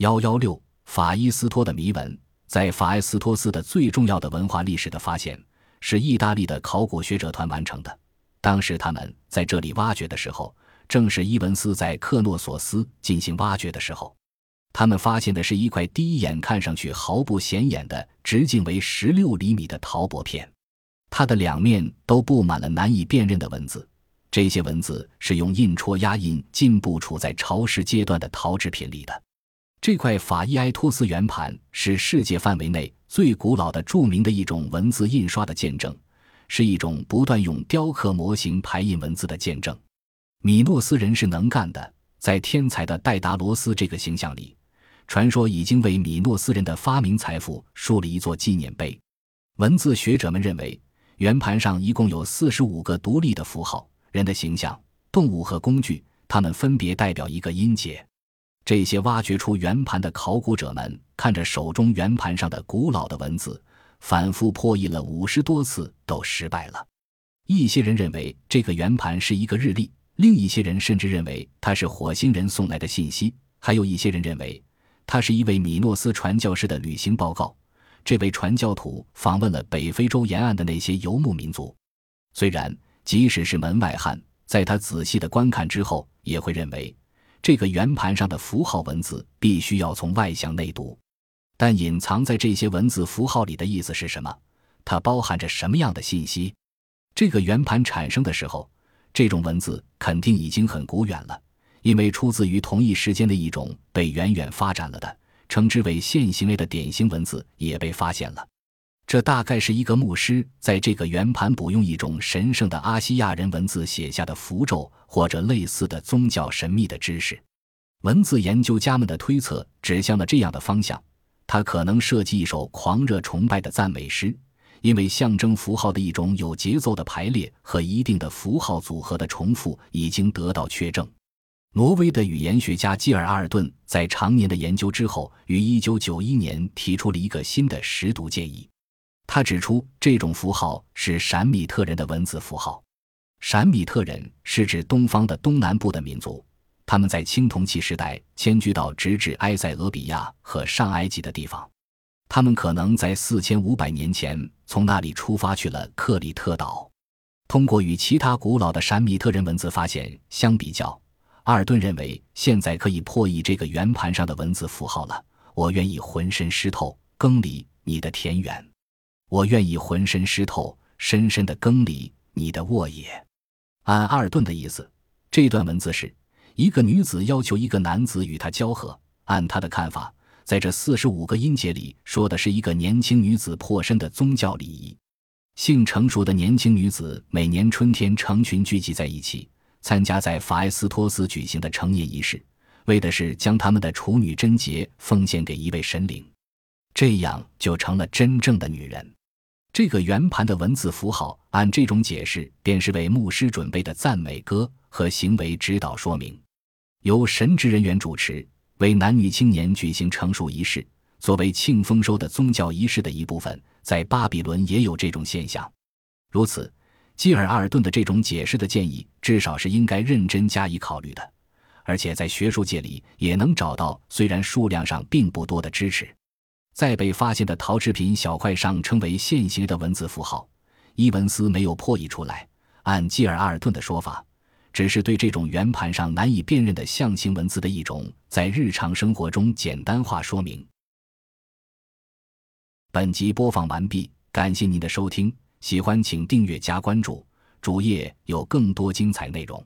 幺幺六法伊斯托的谜文，在法埃斯托斯的最重要的文化历史的发现，是意大利的考古学者团完成的。当时他们在这里挖掘的时候，正是伊文斯在克诺索斯进行挖掘的时候。他们发现的是一块第一眼看上去毫不显眼的、直径为十六厘米的陶薄片，它的两面都布满了难以辨认的文字。这些文字是用印戳压印进步处在潮湿阶段的陶制品里的。这块法伊埃托斯圆盘是世界范围内最古老的著名的一种文字印刷的见证，是一种不断用雕刻模型排印文字的见证。米诺斯人是能干的，在天才的戴达罗斯这个形象里。传说已经为米诺斯人的发明财富树立一座纪念碑。文字学者们认为，圆盘上一共有四十五个独立的符号：人的形象、动物和工具，它们分别代表一个音节。这些挖掘出圆盘的考古者们看着手中圆盘上的古老的文字，反复破译了五十多次，都失败了。一些人认为这个圆盘是一个日历，另一些人甚至认为它是火星人送来的信息，还有一些人认为。它是一位米诺斯传教士的旅行报告。这位传教徒访问了北非洲沿岸的那些游牧民族。虽然即使是门外汉，在他仔细的观看之后，也会认为这个圆盘上的符号文字必须要从外向内读。但隐藏在这些文字符号里的意思是什么？它包含着什么样的信息？这个圆盘产生的时候，这种文字肯定已经很古远了。因为出自于同一时间的一种被远远发展了的，称之为线形类的典型文字也被发现了。这大概是一个牧师在这个圆盘补用一种神圣的阿西亚人文字写下的符咒，或者类似的宗教神秘的知识。文字研究家们的推测指向了这样的方向：他可能设计一首狂热崇拜的赞美诗，因为象征符号的一种有节奏的排列和一定的符号组合的重复已经得到确证。挪威的语言学家基尔阿尔顿在常年的研究之后，于1991年提出了一个新的识读建议。他指出，这种符号是闪米特人的文字符号。闪米特人是指东方的东南部的民族，他们在青铜器时代迁居到直指埃塞俄比亚和上埃及的地方。他们可能在4500年前从那里出发去了克里特岛。通过与其他古老的闪米特人文字发现相比较。阿尔顿认为，现在可以破译这个圆盘上的文字符号了。我愿意浑身湿透，耕犁你的田园；我愿意浑身湿透，深深的耕犁你的沃野。按阿尔顿的意思，这段文字是一个女子要求一个男子与她交合。按他的看法，在这四十五个音节里，说的是一个年轻女子破身的宗教礼仪。性成熟的年轻女子每年春天成群聚集在一起。参加在法埃斯托斯举行的成年仪式，为的是将他们的处女贞洁奉献给一位神灵，这样就成了真正的女人。这个圆盘的文字符号，按这种解释，便是为牧师准备的赞美歌和行为指导说明，由神职人员主持，为男女青年举行成熟仪式，作为庆丰收的宗教仪式的一部分。在巴比伦也有这种现象，如此。基尔阿尔顿的这种解释的建议，至少是应该认真加以考虑的，而且在学术界里也能找到虽然数量上并不多的支持。在被发现的陶制品小块上称为线形的文字符号，伊文斯没有破译出来。按基尔阿尔顿的说法，只是对这种圆盘上难以辨认的象形文字的一种在日常生活中简单化说明。本集播放完毕，感谢您的收听。喜欢请订阅加关注，主页有更多精彩内容。